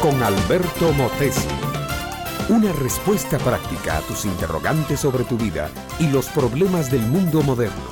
con Alberto Motesi. Una respuesta práctica a tus interrogantes sobre tu vida y los problemas del mundo moderno.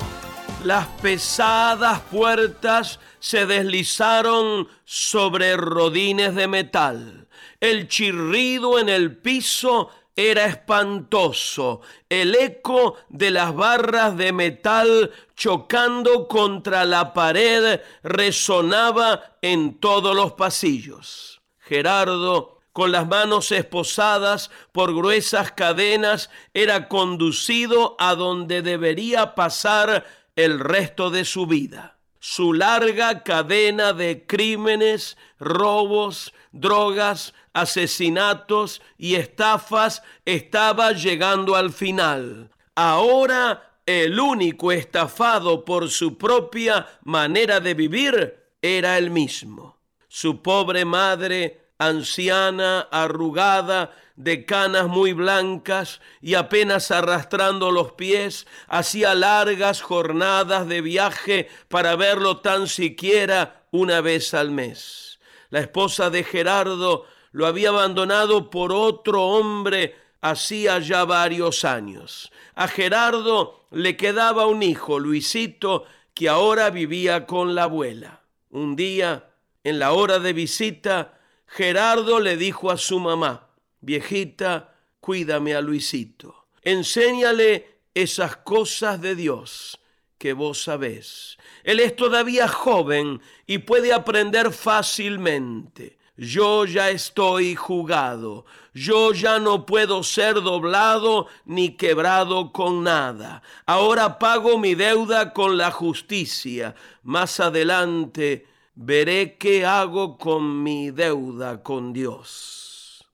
Las pesadas puertas se deslizaron sobre rodines de metal. El chirrido en el piso era espantoso, el eco de las barras de metal chocando contra la pared resonaba en todos los pasillos. Gerardo, con las manos esposadas por gruesas cadenas, era conducido a donde debería pasar el resto de su vida. Su larga cadena de crímenes, robos, drogas, asesinatos y estafas estaba llegando al final. Ahora el único estafado por su propia manera de vivir era él mismo. Su pobre madre, anciana, arrugada, de canas muy blancas y apenas arrastrando los pies, hacía largas jornadas de viaje para verlo tan siquiera una vez al mes. La esposa de Gerardo lo había abandonado por otro hombre hacía ya varios años. A Gerardo le quedaba un hijo, Luisito, que ahora vivía con la abuela. Un día, en la hora de visita, Gerardo le dijo a su mamá, viejita, cuídame a Luisito, enséñale esas cosas de Dios que vos sabés. Él es todavía joven y puede aprender fácilmente. Yo ya estoy jugado, yo ya no puedo ser doblado ni quebrado con nada. Ahora pago mi deuda con la justicia. Más adelante veré qué hago con mi deuda con Dios.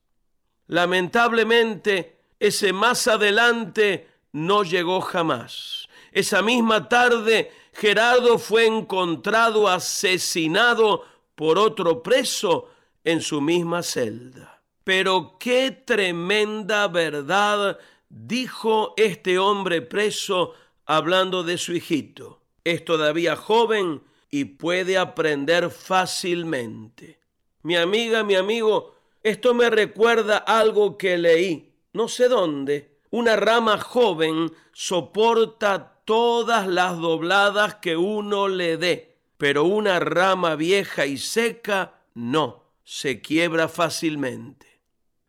Lamentablemente, ese más adelante no llegó jamás. Esa misma tarde, Gerardo fue encontrado asesinado por otro preso en su misma celda. Pero qué tremenda verdad dijo este hombre preso hablando de su hijito. Es todavía joven y puede aprender fácilmente. Mi amiga, mi amigo, esto me recuerda algo que leí, no sé dónde. Una rama joven soporta todas las dobladas que uno le dé, pero una rama vieja y seca no se quiebra fácilmente.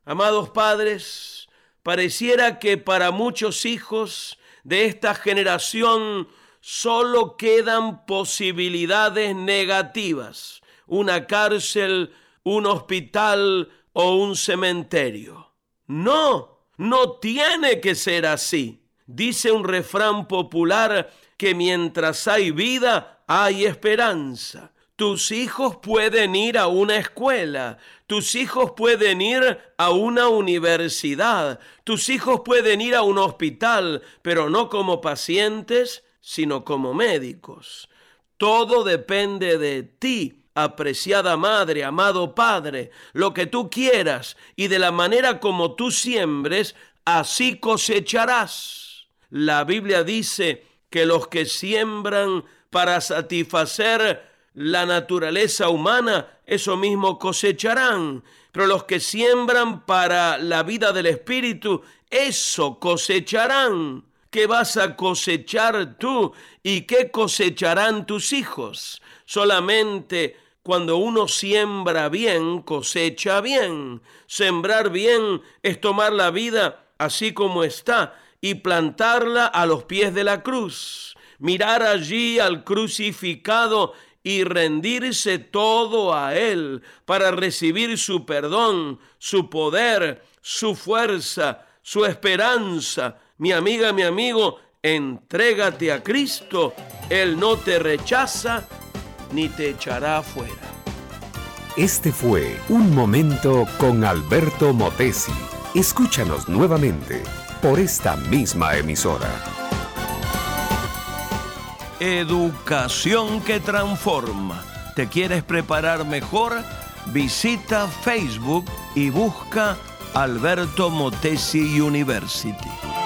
Amados padres, pareciera que para muchos hijos de esta generación solo quedan posibilidades negativas, una cárcel, un hospital o un cementerio. No, no tiene que ser así. Dice un refrán popular que mientras hay vida hay esperanza. Tus hijos pueden ir a una escuela, tus hijos pueden ir a una universidad, tus hijos pueden ir a un hospital, pero no como pacientes, sino como médicos. Todo depende de ti, apreciada madre, amado padre, lo que tú quieras y de la manera como tú siembres, así cosecharás. La Biblia dice que los que siembran para satisfacer la naturaleza humana, eso mismo cosecharán. Pero los que siembran para la vida del Espíritu, eso cosecharán. ¿Qué vas a cosechar tú y qué cosecharán tus hijos? Solamente cuando uno siembra bien, cosecha bien. Sembrar bien es tomar la vida así como está y plantarla a los pies de la cruz. Mirar allí al crucificado y rendirse todo a Él para recibir su perdón, su poder, su fuerza, su esperanza. Mi amiga, mi amigo, entrégate a Cristo. Él no te rechaza ni te echará afuera. Este fue Un Momento con Alberto Motesi. Escúchanos nuevamente por esta misma emisora. Educación que transforma. ¿Te quieres preparar mejor? Visita Facebook y busca Alberto Motesi University.